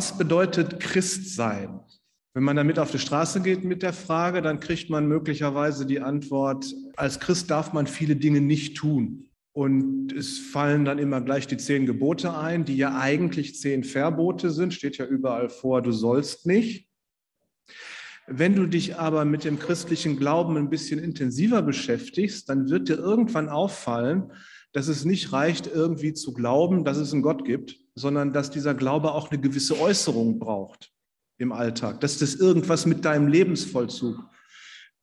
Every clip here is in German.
Was bedeutet Christ sein? Wenn man damit auf die Straße geht mit der Frage, dann kriegt man möglicherweise die Antwort, als Christ darf man viele Dinge nicht tun. Und es fallen dann immer gleich die zehn Gebote ein, die ja eigentlich zehn Verbote sind, steht ja überall vor, du sollst nicht. Wenn du dich aber mit dem christlichen Glauben ein bisschen intensiver beschäftigst, dann wird dir irgendwann auffallen, dass es nicht reicht, irgendwie zu glauben, dass es einen Gott gibt, sondern dass dieser Glaube auch eine gewisse Äußerung braucht im Alltag, dass das irgendwas mit deinem Lebensvollzug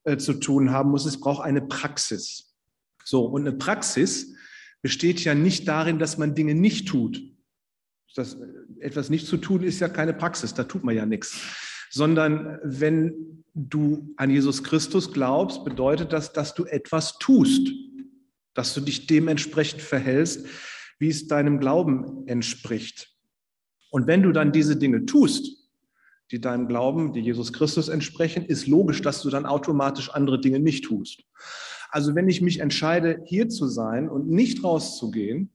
äh, zu tun haben muss. Es braucht eine Praxis. So, und eine Praxis besteht ja nicht darin, dass man Dinge nicht tut. Das, äh, etwas nicht zu tun ist ja keine Praxis, da tut man ja nichts. Sondern wenn du an Jesus Christus glaubst, bedeutet das, dass du etwas tust, dass du dich dementsprechend verhältst, wie es deinem Glauben entspricht. Und wenn du dann diese Dinge tust, die deinem Glauben, die Jesus Christus entsprechen, ist logisch, dass du dann automatisch andere Dinge nicht tust. Also wenn ich mich entscheide, hier zu sein und nicht rauszugehen,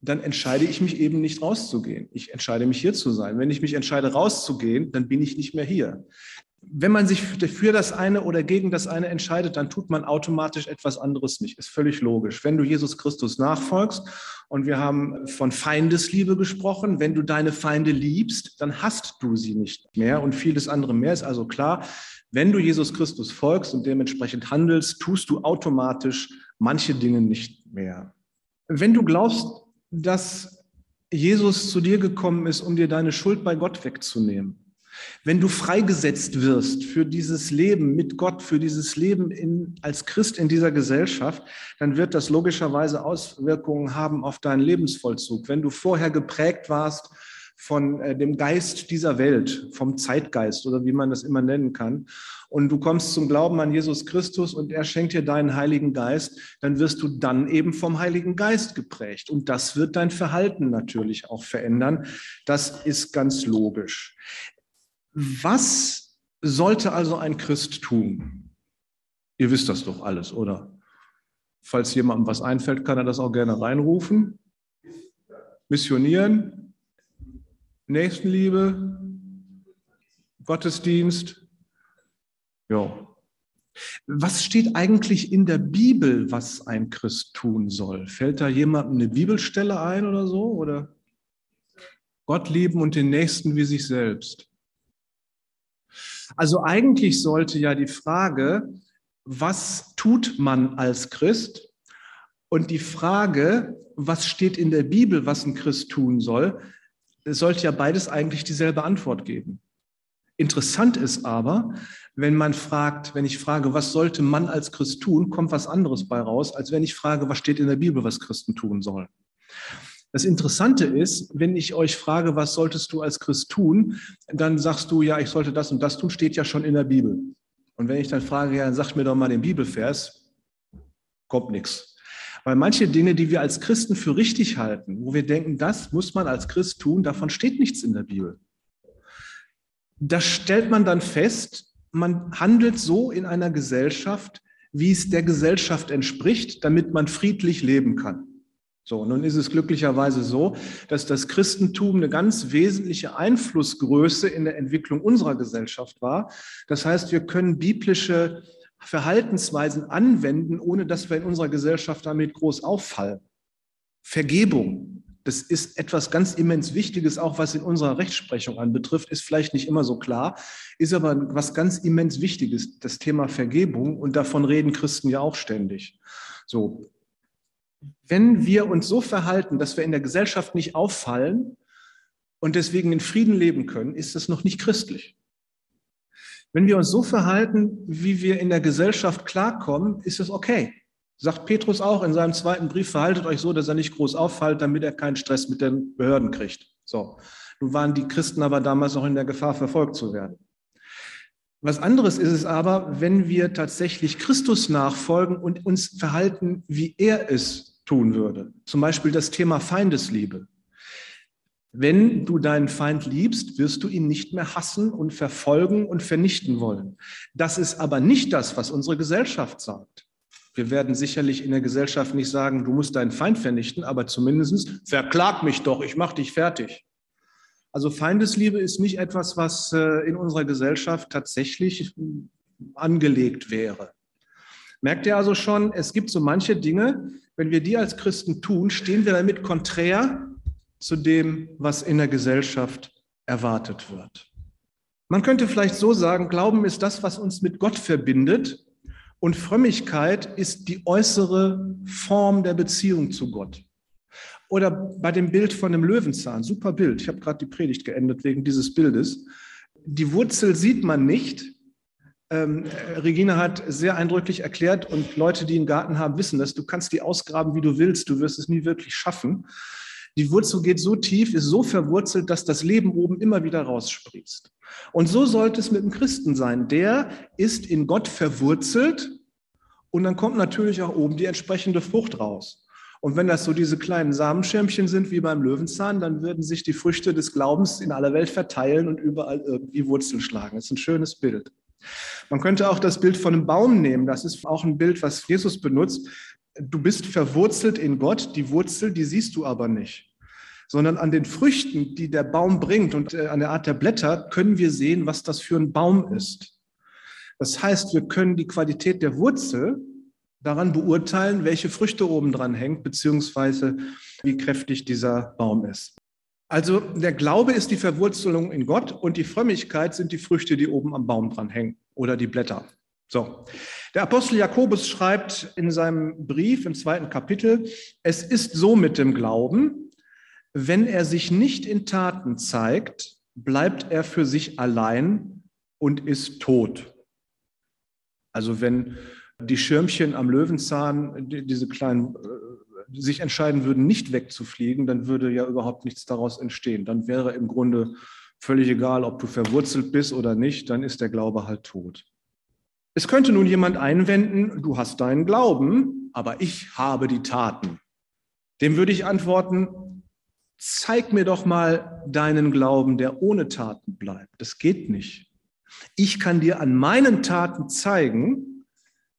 dann entscheide ich mich eben nicht rauszugehen. Ich entscheide mich hier zu sein. Wenn ich mich entscheide rauszugehen, dann bin ich nicht mehr hier wenn man sich für das eine oder gegen das eine entscheidet, dann tut man automatisch etwas anderes nicht. Ist völlig logisch. Wenn du Jesus Christus nachfolgst, und wir haben von Feindesliebe gesprochen, wenn du deine Feinde liebst, dann hast du sie nicht mehr und vieles andere mehr ist also klar. Wenn du Jesus Christus folgst und dementsprechend handelst, tust du automatisch manche Dinge nicht mehr. Wenn du glaubst, dass Jesus zu dir gekommen ist, um dir deine Schuld bei Gott wegzunehmen, wenn du freigesetzt wirst für dieses Leben mit Gott, für dieses Leben in, als Christ in dieser Gesellschaft, dann wird das logischerweise Auswirkungen haben auf deinen Lebensvollzug. Wenn du vorher geprägt warst von äh, dem Geist dieser Welt, vom Zeitgeist oder wie man das immer nennen kann, und du kommst zum Glauben an Jesus Christus und er schenkt dir deinen Heiligen Geist, dann wirst du dann eben vom Heiligen Geist geprägt. Und das wird dein Verhalten natürlich auch verändern. Das ist ganz logisch. Was sollte also ein Christ tun? Ihr wisst das doch alles, oder? Falls jemandem was einfällt, kann er das auch gerne reinrufen. Missionieren, Nächstenliebe, Gottesdienst. Ja. Was steht eigentlich in der Bibel, was ein Christ tun soll? Fällt da jemandem eine Bibelstelle ein oder so? Oder Gott lieben und den Nächsten wie sich selbst? Also eigentlich sollte ja die Frage, was tut man als Christ? Und die Frage, was steht in der Bibel, was ein Christ tun soll, sollte ja beides eigentlich dieselbe Antwort geben. Interessant ist aber, wenn man fragt, wenn ich frage, was sollte man als Christ tun, kommt was anderes bei raus, als wenn ich frage, was steht in der Bibel, was Christen tun sollen. Das Interessante ist, wenn ich euch frage, was solltest du als Christ tun, dann sagst du, ja, ich sollte das und das tun, steht ja schon in der Bibel. Und wenn ich dann frage, ja, dann sag mir doch mal den Bibelvers, kommt nichts. Weil manche Dinge, die wir als Christen für richtig halten, wo wir denken, das muss man als Christ tun, davon steht nichts in der Bibel. Das stellt man dann fest, man handelt so in einer Gesellschaft, wie es der Gesellschaft entspricht, damit man friedlich leben kann. So, nun ist es glücklicherweise so, dass das Christentum eine ganz wesentliche Einflussgröße in der Entwicklung unserer Gesellschaft war. Das heißt, wir können biblische Verhaltensweisen anwenden, ohne dass wir in unserer Gesellschaft damit groß auffallen. Vergebung, das ist etwas ganz immens Wichtiges, auch was in unserer Rechtsprechung anbetrifft, ist vielleicht nicht immer so klar, ist aber was ganz immens Wichtiges, das Thema Vergebung. Und davon reden Christen ja auch ständig. So, wenn wir uns so verhalten, dass wir in der Gesellschaft nicht auffallen und deswegen in Frieden leben können, ist das noch nicht christlich. Wenn wir uns so verhalten, wie wir in der Gesellschaft klarkommen, ist es okay. Sagt Petrus auch in seinem zweiten Brief, verhaltet euch so, dass er nicht groß auffällt, damit er keinen Stress mit den Behörden kriegt. So. Nun waren die Christen aber damals noch in der Gefahr, verfolgt zu werden. Was anderes ist es aber, wenn wir tatsächlich Christus nachfolgen und uns verhalten, wie er es tun würde. Zum Beispiel das Thema Feindesliebe. Wenn du deinen Feind liebst, wirst du ihn nicht mehr hassen und verfolgen und vernichten wollen. Das ist aber nicht das, was unsere Gesellschaft sagt. Wir werden sicherlich in der Gesellschaft nicht sagen, du musst deinen Feind vernichten, aber zumindest verklag mich doch, ich mach dich fertig. Also Feindesliebe ist nicht etwas, was äh, in unserer Gesellschaft tatsächlich angelegt wäre. Merkt ihr also schon, es gibt so manche Dinge, wenn wir die als Christen tun, stehen wir damit konträr zu dem, was in der Gesellschaft erwartet wird. Man könnte vielleicht so sagen, Glauben ist das, was uns mit Gott verbindet und Frömmigkeit ist die äußere Form der Beziehung zu Gott. Oder bei dem Bild von dem Löwenzahn, super Bild. Ich habe gerade die Predigt geendet wegen dieses Bildes. Die Wurzel sieht man nicht. Ähm, Regina hat sehr eindrücklich erklärt und Leute, die einen Garten haben, wissen das. Du kannst die ausgraben, wie du willst. Du wirst es nie wirklich schaffen. Die Wurzel geht so tief, ist so verwurzelt, dass das Leben oben immer wieder raussprießt. Und so sollte es mit dem Christen sein. Der ist in Gott verwurzelt und dann kommt natürlich auch oben die entsprechende Frucht raus. Und wenn das so diese kleinen Samenschirmchen sind wie beim Löwenzahn, dann würden sich die Früchte des Glaubens in aller Welt verteilen und überall irgendwie Wurzeln schlagen. Das ist ein schönes Bild. Man könnte auch das Bild von einem Baum nehmen. Das ist auch ein Bild, was Jesus benutzt. Du bist verwurzelt in Gott. Die Wurzel, die siehst du aber nicht sondern an den Früchten, die der Baum bringt und äh, an der Art der Blätter können wir sehen, was das für ein Baum ist. Das heißt, wir können die Qualität der Wurzel daran beurteilen, welche Früchte oben dran hängt, beziehungsweise wie kräftig dieser Baum ist. Also der Glaube ist die Verwurzelung in Gott und die Frömmigkeit sind die Früchte, die oben am Baum dran hängen oder die Blätter. So, der Apostel Jakobus schreibt in seinem Brief im zweiten Kapitel, es ist so mit dem Glauben, wenn er sich nicht in Taten zeigt, bleibt er für sich allein und ist tot. Also wenn die Schirmchen am Löwenzahn, diese kleinen, äh, sich entscheiden würden, nicht wegzufliegen, dann würde ja überhaupt nichts daraus entstehen. Dann wäre im Grunde völlig egal, ob du verwurzelt bist oder nicht, dann ist der Glaube halt tot. Es könnte nun jemand einwenden, du hast deinen Glauben, aber ich habe die Taten. Dem würde ich antworten, zeig mir doch mal deinen Glauben, der ohne Taten bleibt. Das geht nicht. Ich kann dir an meinen Taten zeigen,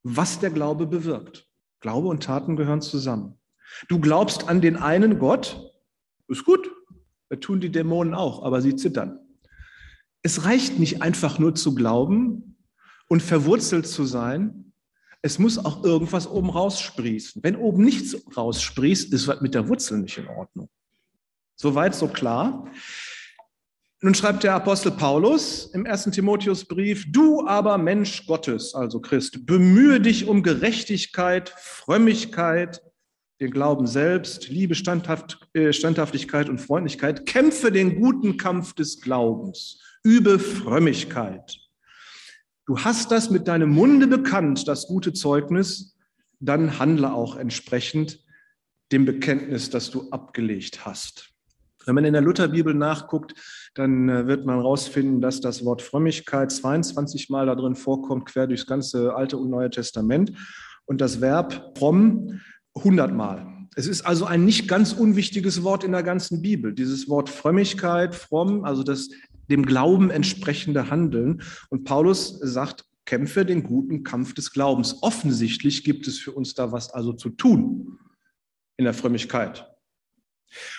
was der Glaube bewirkt. Glaube und Taten gehören zusammen. Du glaubst an den einen Gott, ist gut. Das tun die Dämonen auch, aber sie zittern. Es reicht nicht einfach nur zu glauben und verwurzelt zu sein. Es muss auch irgendwas oben raussprießen. Wenn oben nichts raussprießt, ist was mit der Wurzel nicht in Ordnung. Soweit, so klar. Nun schreibt der Apostel Paulus im ersten Timotheusbrief, du aber Mensch Gottes, also Christ, bemühe dich um Gerechtigkeit, Frömmigkeit, den Glauben selbst, Liebe, Standhaft, äh, Standhaftigkeit und Freundlichkeit. Kämpfe den guten Kampf des Glaubens, übe Frömmigkeit. Du hast das mit deinem Munde bekannt, das gute Zeugnis, dann handle auch entsprechend dem Bekenntnis, das du abgelegt hast. Wenn man in der Lutherbibel nachguckt, dann äh, wird man herausfinden, dass das Wort Frömmigkeit 22 Mal da drin vorkommt, quer durchs ganze Alte und Neue Testament und das Verb fromm 100 Mal. Es ist also ein nicht ganz unwichtiges Wort in der ganzen Bibel. Dieses Wort Frömmigkeit, fromm, also das dem Glauben entsprechende Handeln. Und Paulus sagt, kämpfe den guten Kampf des Glaubens. Offensichtlich gibt es für uns da was also zu tun in der Frömmigkeit.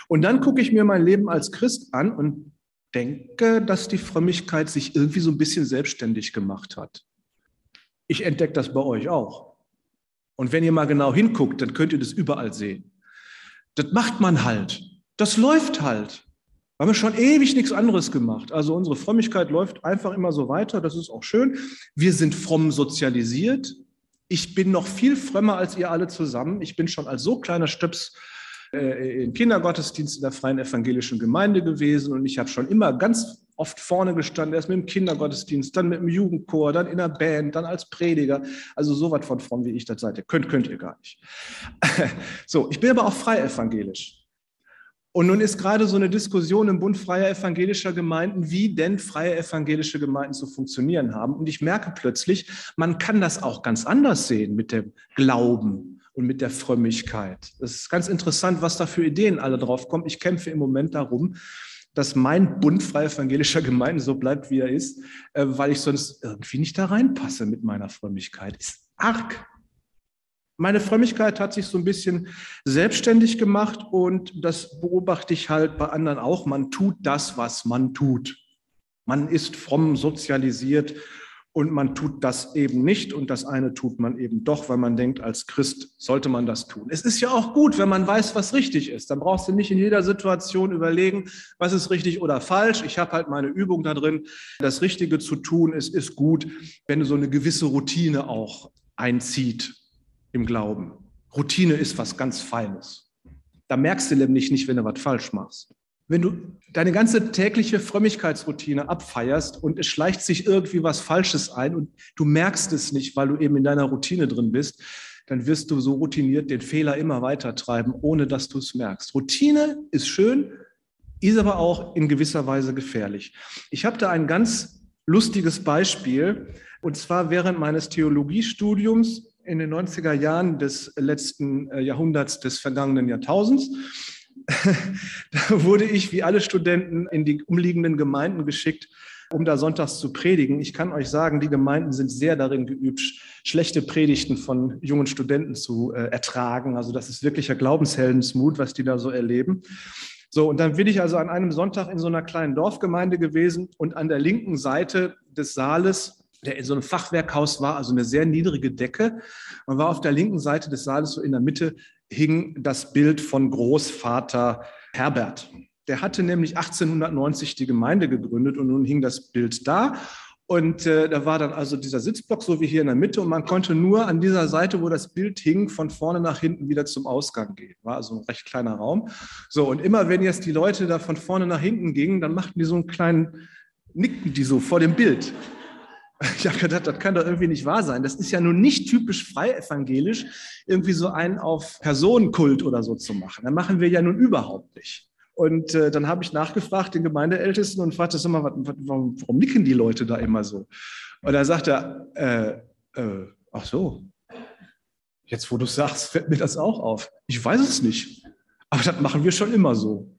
Und dann gucke ich mir mein Leben als Christ an und denke, dass die Frömmigkeit sich irgendwie so ein bisschen selbstständig gemacht hat. Ich entdecke das bei euch auch. Und wenn ihr mal genau hinguckt, dann könnt ihr das überall sehen. Das macht man halt. Das läuft halt. Wir haben schon ewig nichts anderes gemacht. Also unsere Frömmigkeit läuft einfach immer so weiter. Das ist auch schön. Wir sind fromm sozialisiert. Ich bin noch viel frömmer als ihr alle zusammen. Ich bin schon als so kleiner Stöps äh, im Kindergottesdienst in der Freien Evangelischen Gemeinde gewesen und ich habe schon immer ganz oft vorne gestanden, erst mit dem Kindergottesdienst, dann mit dem Jugendchor, dann in der Band, dann als Prediger. Also so was von fromm, wie ich das seid. Könnt, könnt ihr gar nicht. so, ich bin aber auch frei evangelisch. Und nun ist gerade so eine Diskussion im Bund freier evangelischer Gemeinden, wie denn freie evangelische Gemeinden zu funktionieren haben. Und ich merke plötzlich, man kann das auch ganz anders sehen mit dem Glauben und mit der Frömmigkeit. Es ist ganz interessant, was da für Ideen alle drauf kommen. Ich kämpfe im Moment darum, dass mein Bund freier evangelischer Gemeinden so bleibt, wie er ist, äh, weil ich sonst irgendwie nicht da reinpasse mit meiner Frömmigkeit. Ist arg. Meine Frömmigkeit hat sich so ein bisschen selbstständig gemacht und das beobachte ich halt bei anderen auch. Man tut das, was man tut. Man ist fromm sozialisiert und man tut das eben nicht und das eine tut man eben doch, weil man denkt, als Christ sollte man das tun. Es ist ja auch gut, wenn man weiß, was richtig ist. Dann brauchst du nicht in jeder Situation überlegen, was ist richtig oder falsch. Ich habe halt meine Übung da drin. Das Richtige zu tun ist, ist gut, wenn so eine gewisse Routine auch einzieht im Glauben. Routine ist was ganz Feines. Da merkst du nämlich nicht, wenn du was falsch machst. Wenn du deine ganze tägliche Frömmigkeitsroutine abfeierst und es schleicht sich irgendwie was Falsches ein und du merkst es nicht, weil du eben in deiner Routine drin bist, dann wirst du so routiniert den Fehler immer weiter treiben, ohne dass du es merkst. Routine ist schön, ist aber auch in gewisser Weise gefährlich. Ich habe da ein ganz lustiges Beispiel. Und zwar während meines Theologiestudiums in den 90er Jahren des letzten äh, Jahrhunderts des vergangenen Jahrtausends. da wurde ich wie alle Studenten in die umliegenden Gemeinden geschickt, um da sonntags zu predigen. Ich kann euch sagen, die Gemeinden sind sehr darin geübt, schlechte Predigten von jungen Studenten zu äh, ertragen. Also das ist wirklicher Glaubensheldensmut, was die da so erleben. So, und dann bin ich also an einem Sonntag in so einer kleinen Dorfgemeinde gewesen und an der linken Seite des Saales der in so einem Fachwerkhaus war, also eine sehr niedrige Decke. Man war auf der linken Seite des Saales, so in der Mitte, hing das Bild von Großvater Herbert. Der hatte nämlich 1890 die Gemeinde gegründet und nun hing das Bild da. Und äh, da war dann also dieser Sitzblock, so wie hier in der Mitte, und man konnte nur an dieser Seite, wo das Bild hing, von vorne nach hinten wieder zum Ausgang gehen. War also ein recht kleiner Raum. So, und immer wenn jetzt die Leute da von vorne nach hinten gingen, dann machten die so einen kleinen, nickten die so vor dem Bild. Ich habe gedacht, das kann doch irgendwie nicht wahr sein. Das ist ja nun nicht typisch frei evangelisch, irgendwie so einen auf Personenkult oder so zu machen. Das machen wir ja nun überhaupt nicht. Und äh, dann habe ich nachgefragt, den Gemeindeältesten, und fragte immer, warum, warum, nicken die Leute da immer so? Und er sagte, äh, äh, ach so, jetzt wo du sagst, fällt mir das auch auf. Ich weiß es nicht, aber das machen wir schon immer so.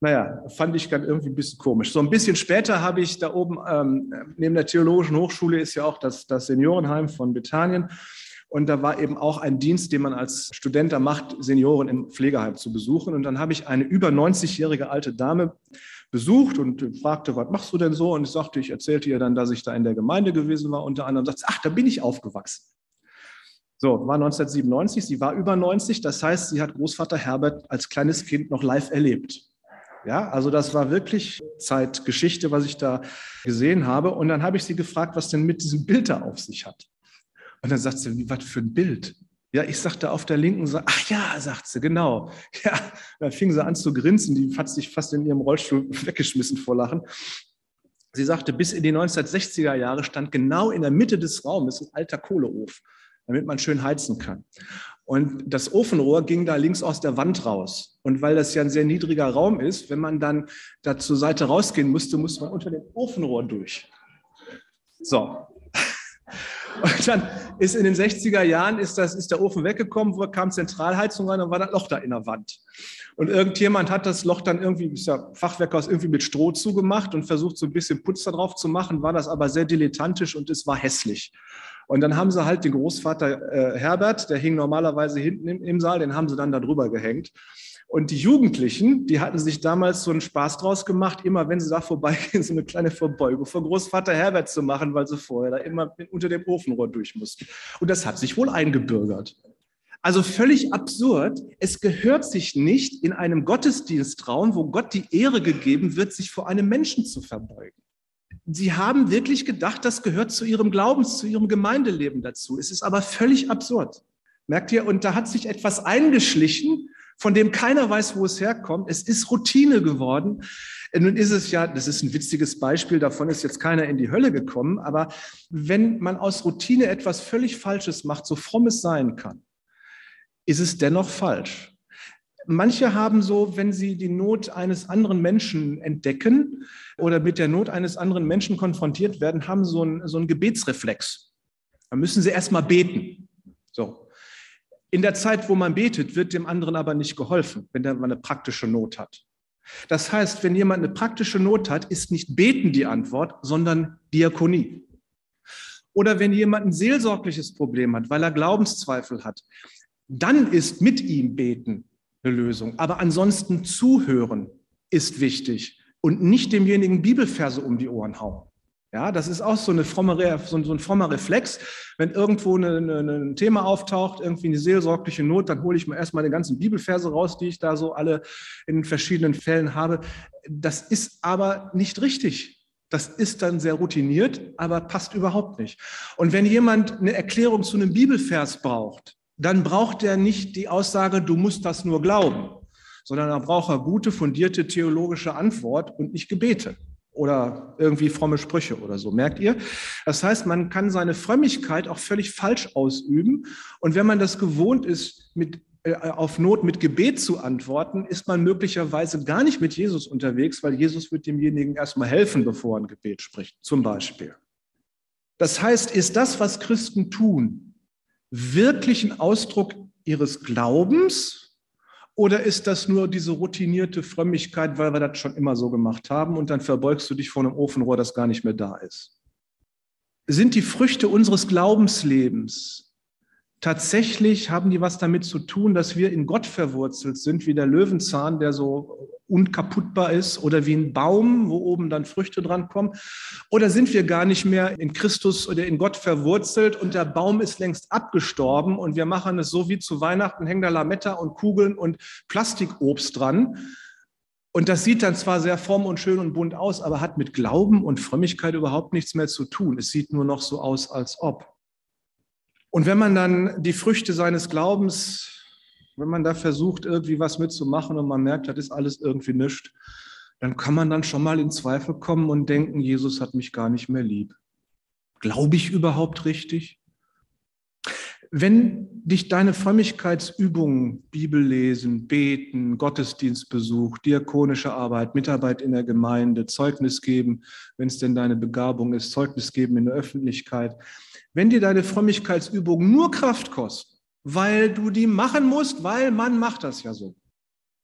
Naja, fand ich dann irgendwie ein bisschen komisch. So ein bisschen später habe ich da oben, ähm, neben der Theologischen Hochschule ist ja auch das, das Seniorenheim von Bethanien. Und da war eben auch ein Dienst, den man als Student da macht, Senioren im Pflegeheim zu besuchen. Und dann habe ich eine über 90-jährige alte Dame besucht und fragte, was machst du denn so? Und ich sagte, ich erzählte ihr dann, dass ich da in der Gemeinde gewesen war. Unter anderem sagt sie, ach, da bin ich aufgewachsen. So, war 1997, sie war über 90, das heißt, sie hat Großvater Herbert als kleines Kind noch live erlebt. Ja, also das war wirklich Zeitgeschichte, was ich da gesehen habe. Und dann habe ich sie gefragt, was denn mit diesem Bild da auf sich hat. Und dann sagt sie, was für ein Bild? Ja, ich sagte auf der linken Seite, ach ja, sagt sie, genau. Ja, dann fing sie an zu grinsen, die hat sich fast in ihrem Rollstuhl weggeschmissen vor Lachen. Sie sagte, bis in die 1960er Jahre stand genau in der Mitte des Raumes ein alter Kohleofen, damit man schön heizen kann. Und das Ofenrohr ging da links aus der Wand raus. Und weil das ja ein sehr niedriger Raum ist, wenn man dann da zur Seite rausgehen musste, musste man unter dem Ofenrohr durch. So. Und dann ist in den 60er Jahren ist, das, ist der Ofen weggekommen, wo kam Zentralheizung rein, dann war das Loch da in der Wand. Und irgendjemand hat das Loch dann irgendwie, ist ja Fachwerkhaus, irgendwie mit Stroh zugemacht und versucht so ein bisschen Putz da drauf zu machen, war das aber sehr dilettantisch und es war hässlich. Und dann haben sie halt den Großvater äh, Herbert, der hing normalerweise hinten im, im Saal, den haben sie dann da drüber gehängt. Und die Jugendlichen, die hatten sich damals so einen Spaß draus gemacht, immer wenn sie da vorbeigehen, so eine kleine Verbeugung vor Großvater Herbert zu machen, weil sie vorher da immer unter dem Ofenrohr durch mussten. Und das hat sich wohl eingebürgert. Also völlig absurd. Es gehört sich nicht in einem Gottesdienstraum, wo Gott die Ehre gegeben wird, sich vor einem Menschen zu verbeugen sie haben wirklich gedacht, das gehört zu ihrem Glaubens, zu ihrem Gemeindeleben dazu. Es ist aber völlig absurd. Merkt ihr? Und da hat sich etwas eingeschlichen, von dem keiner weiß, wo es herkommt. Es ist Routine geworden. Nun ist es ja, das ist ein witziges Beispiel, davon ist jetzt keiner in die Hölle gekommen, aber wenn man aus Routine etwas völlig Falsches macht, so fromm es sein kann, ist es dennoch falsch. Manche haben so, wenn sie die Not eines anderen Menschen entdecken oder mit der Not eines anderen Menschen konfrontiert werden, haben so einen, so einen Gebetsreflex. Da müssen sie erstmal beten. So. In der Zeit, wo man betet, wird dem anderen aber nicht geholfen, wenn mal eine praktische Not hat. Das heißt, wenn jemand eine praktische Not hat, ist nicht beten die Antwort, sondern Diakonie. Oder wenn jemand ein seelsorgliches Problem hat, weil er Glaubenszweifel hat, dann ist mit ihm beten eine Lösung. Aber ansonsten zuhören ist wichtig und nicht demjenigen Bibelverse um die Ohren hauen. Ja, das ist auch so, eine fromme, so, ein frommer Reflex. Wenn irgendwo eine, eine, ein Thema auftaucht, irgendwie eine seelsorgliche Not, dann hole ich mir erstmal die ganzen Bibelverse raus, die ich da so alle in verschiedenen Fällen habe. Das ist aber nicht richtig. Das ist dann sehr routiniert, aber passt überhaupt nicht. Und wenn jemand eine Erklärung zu einem Bibelvers braucht, dann braucht er nicht die Aussage, du musst das nur glauben, sondern dann braucht er gute, fundierte theologische Antwort und nicht Gebete oder irgendwie fromme Sprüche oder so. Merkt ihr? Das heißt, man kann seine Frömmigkeit auch völlig falsch ausüben. Und wenn man das gewohnt ist, mit, äh, auf Not mit Gebet zu antworten, ist man möglicherweise gar nicht mit Jesus unterwegs, weil Jesus wird demjenigen erstmal helfen, bevor er ein Gebet spricht, zum Beispiel. Das heißt, ist das, was Christen tun, wirklich ein Ausdruck ihres Glaubens oder ist das nur diese routinierte Frömmigkeit, weil wir das schon immer so gemacht haben und dann verbeugst du dich vor einem Ofenrohr, das gar nicht mehr da ist? Sind die Früchte unseres Glaubenslebens tatsächlich, haben die was damit zu tun, dass wir in Gott verwurzelt sind, wie der Löwenzahn, der so unkaputtbar ist oder wie ein Baum, wo oben dann Früchte dran kommen? Oder sind wir gar nicht mehr in Christus oder in Gott verwurzelt und der Baum ist längst abgestorben und wir machen es so wie zu Weihnachten, hängen da Lametta und Kugeln und Plastikobst dran. Und das sieht dann zwar sehr form und schön und bunt aus, aber hat mit Glauben und Frömmigkeit überhaupt nichts mehr zu tun. Es sieht nur noch so aus, als ob. Und wenn man dann die Früchte seines Glaubens wenn man da versucht, irgendwie was mitzumachen und man merkt, das ist alles irgendwie nichts, dann kann man dann schon mal in Zweifel kommen und denken, Jesus hat mich gar nicht mehr lieb. Glaube ich überhaupt richtig? Wenn dich deine Frömmigkeitsübungen, Bibellesen, Beten, Gottesdienstbesuch, diakonische Arbeit, Mitarbeit in der Gemeinde, Zeugnis geben, wenn es denn deine Begabung ist, Zeugnis geben in der Öffentlichkeit, wenn dir deine Frömmigkeitsübungen nur Kraft kosten, weil du die machen musst, weil man macht das ja so.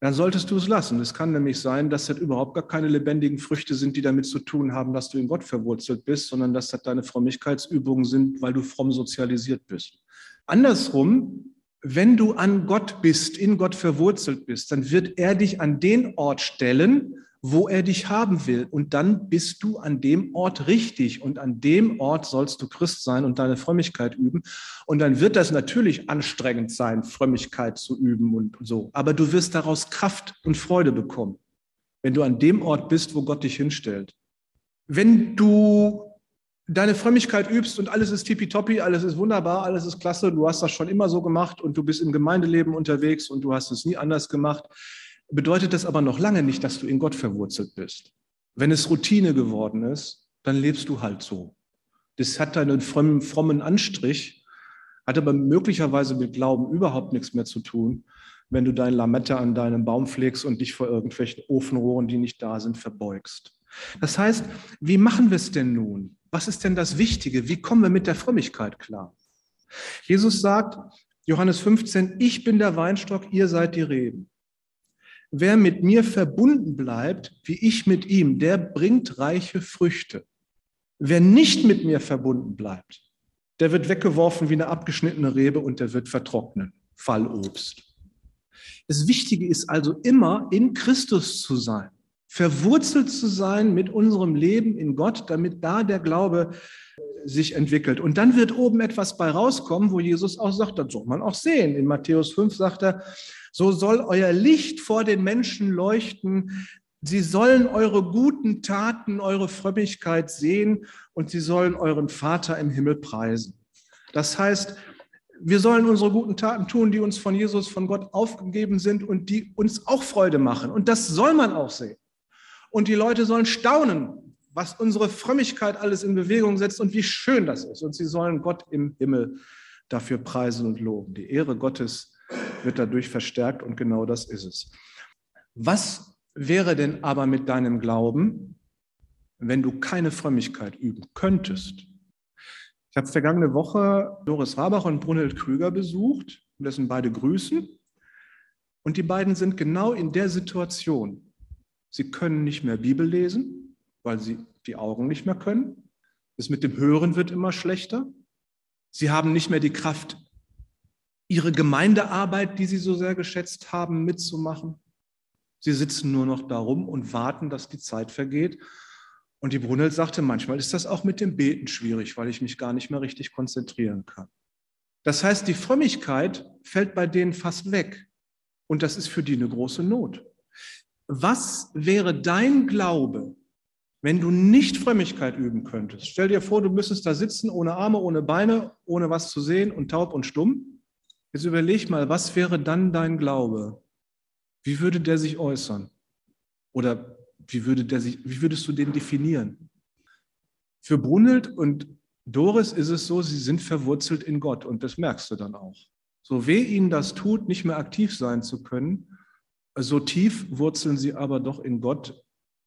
Dann solltest du es lassen. Es kann nämlich sein, dass das überhaupt gar keine lebendigen Früchte sind, die damit zu tun haben, dass du in Gott verwurzelt bist, sondern dass das deine Frömmigkeitsübungen sind, weil du fromm sozialisiert bist. Andersrum, wenn du an Gott bist, in Gott verwurzelt bist, dann wird er dich an den Ort stellen, wo er dich haben will. Und dann bist du an dem Ort richtig. Und an dem Ort sollst du Christ sein und deine Frömmigkeit üben. Und dann wird das natürlich anstrengend sein, Frömmigkeit zu üben und so. Aber du wirst daraus Kraft und Freude bekommen, wenn du an dem Ort bist, wo Gott dich hinstellt. Wenn du deine Frömmigkeit übst und alles ist tippitoppi, alles ist wunderbar, alles ist klasse, du hast das schon immer so gemacht und du bist im Gemeindeleben unterwegs und du hast es nie anders gemacht, bedeutet das aber noch lange nicht, dass du in Gott verwurzelt bist. Wenn es Routine geworden ist, dann lebst du halt so. Das hat einen frommen, frommen Anstrich, hat aber möglicherweise mit Glauben überhaupt nichts mehr zu tun, wenn du dein Lametta an deinem Baum pflegst und dich vor irgendwelchen Ofenrohren, die nicht da sind, verbeugst. Das heißt, wie machen wir es denn nun? Was ist denn das Wichtige? Wie kommen wir mit der Frömmigkeit klar? Jesus sagt, Johannes 15, ich bin der Weinstock, ihr seid die Reben. Wer mit mir verbunden bleibt, wie ich mit ihm, der bringt reiche Früchte. Wer nicht mit mir verbunden bleibt, der wird weggeworfen wie eine abgeschnittene Rebe und der wird vertrocknen. Fallobst. Das Wichtige ist also immer in Christus zu sein, verwurzelt zu sein mit unserem Leben in Gott, damit da der Glaube sich entwickelt. Und dann wird oben etwas bei rauskommen, wo Jesus auch sagt, das soll man auch sehen. In Matthäus 5 sagt er, so soll euer Licht vor den Menschen leuchten. Sie sollen eure guten Taten, eure Frömmigkeit sehen und sie sollen euren Vater im Himmel preisen. Das heißt, wir sollen unsere guten Taten tun, die uns von Jesus, von Gott aufgegeben sind und die uns auch Freude machen. Und das soll man auch sehen. Und die Leute sollen staunen, was unsere Frömmigkeit alles in Bewegung setzt und wie schön das ist. Und sie sollen Gott im Himmel dafür preisen und loben. Die Ehre Gottes wird dadurch verstärkt und genau das ist es. Was wäre denn aber mit deinem Glauben, wenn du keine Frömmigkeit üben könntest? Ich habe vergangene Woche Doris Rabach und Brunhild Krüger besucht. Das sind beide Grüßen. Und die beiden sind genau in der Situation. Sie können nicht mehr Bibel lesen, weil sie die Augen nicht mehr können. Das mit dem Hören wird immer schlechter. Sie haben nicht mehr die Kraft, ihre Gemeindearbeit, die sie so sehr geschätzt haben, mitzumachen. Sie sitzen nur noch darum und warten, dass die Zeit vergeht. Und die Brunel sagte, manchmal ist das auch mit dem Beten schwierig, weil ich mich gar nicht mehr richtig konzentrieren kann. Das heißt, die Frömmigkeit fällt bei denen fast weg. Und das ist für die eine große Not. Was wäre dein Glaube, wenn du nicht Frömmigkeit üben könntest? Stell dir vor, du müsstest da sitzen, ohne Arme, ohne Beine, ohne was zu sehen und taub und stumm. Jetzt überleg mal, was wäre dann dein Glaube? Wie würde der sich äußern? Oder wie, würde der sich, wie würdest du den definieren? Für Brunhild und Doris ist es so, sie sind verwurzelt in Gott und das merkst du dann auch. So weh ihnen das tut, nicht mehr aktiv sein zu können, so tief wurzeln sie aber doch in Gott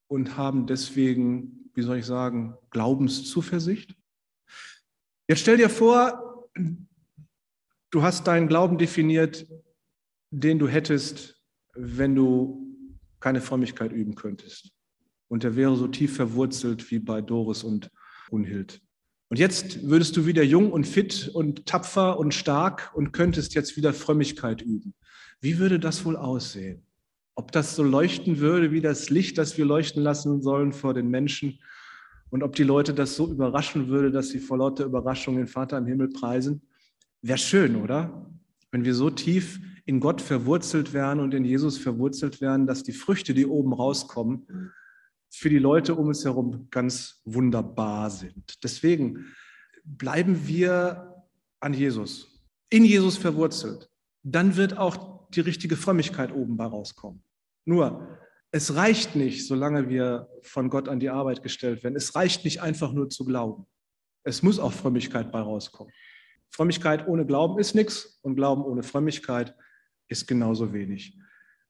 und haben deswegen, wie soll ich sagen, Glaubenszuversicht. Jetzt stell dir vor, du hast deinen Glauben definiert, den du hättest, wenn du keine Frömmigkeit üben könntest. Und der wäre so tief verwurzelt wie bei Doris und Unhild. Und jetzt würdest du wieder jung und fit und tapfer und stark und könntest jetzt wieder Frömmigkeit üben. Wie würde das wohl aussehen? Ob das so leuchten würde wie das Licht, das wir leuchten lassen sollen vor den Menschen und ob die Leute das so überraschen würde, dass sie vor lauter Überraschung den Vater im Himmel preisen? Wäre schön, oder? Wenn wir so tief in Gott verwurzelt wären und in Jesus verwurzelt wären, dass die Früchte, die oben rauskommen, für die Leute um uns herum ganz wunderbar sind. Deswegen bleiben wir an Jesus, in Jesus verwurzelt. Dann wird auch die richtige Frömmigkeit oben bei rauskommen. Nur, es reicht nicht, solange wir von Gott an die Arbeit gestellt werden. Es reicht nicht einfach nur zu glauben. Es muss auch Frömmigkeit bei rauskommen. Frömmigkeit ohne Glauben ist nichts und Glauben ohne Frömmigkeit ist genauso wenig.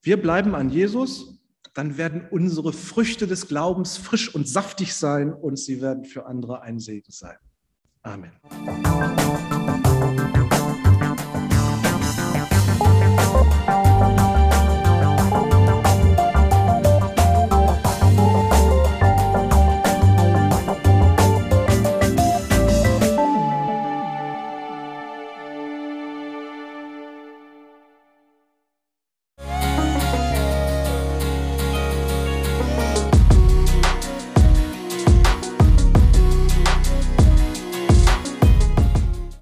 Wir bleiben an Jesus dann werden unsere Früchte des Glaubens frisch und saftig sein und sie werden für andere ein Segen sein. Amen.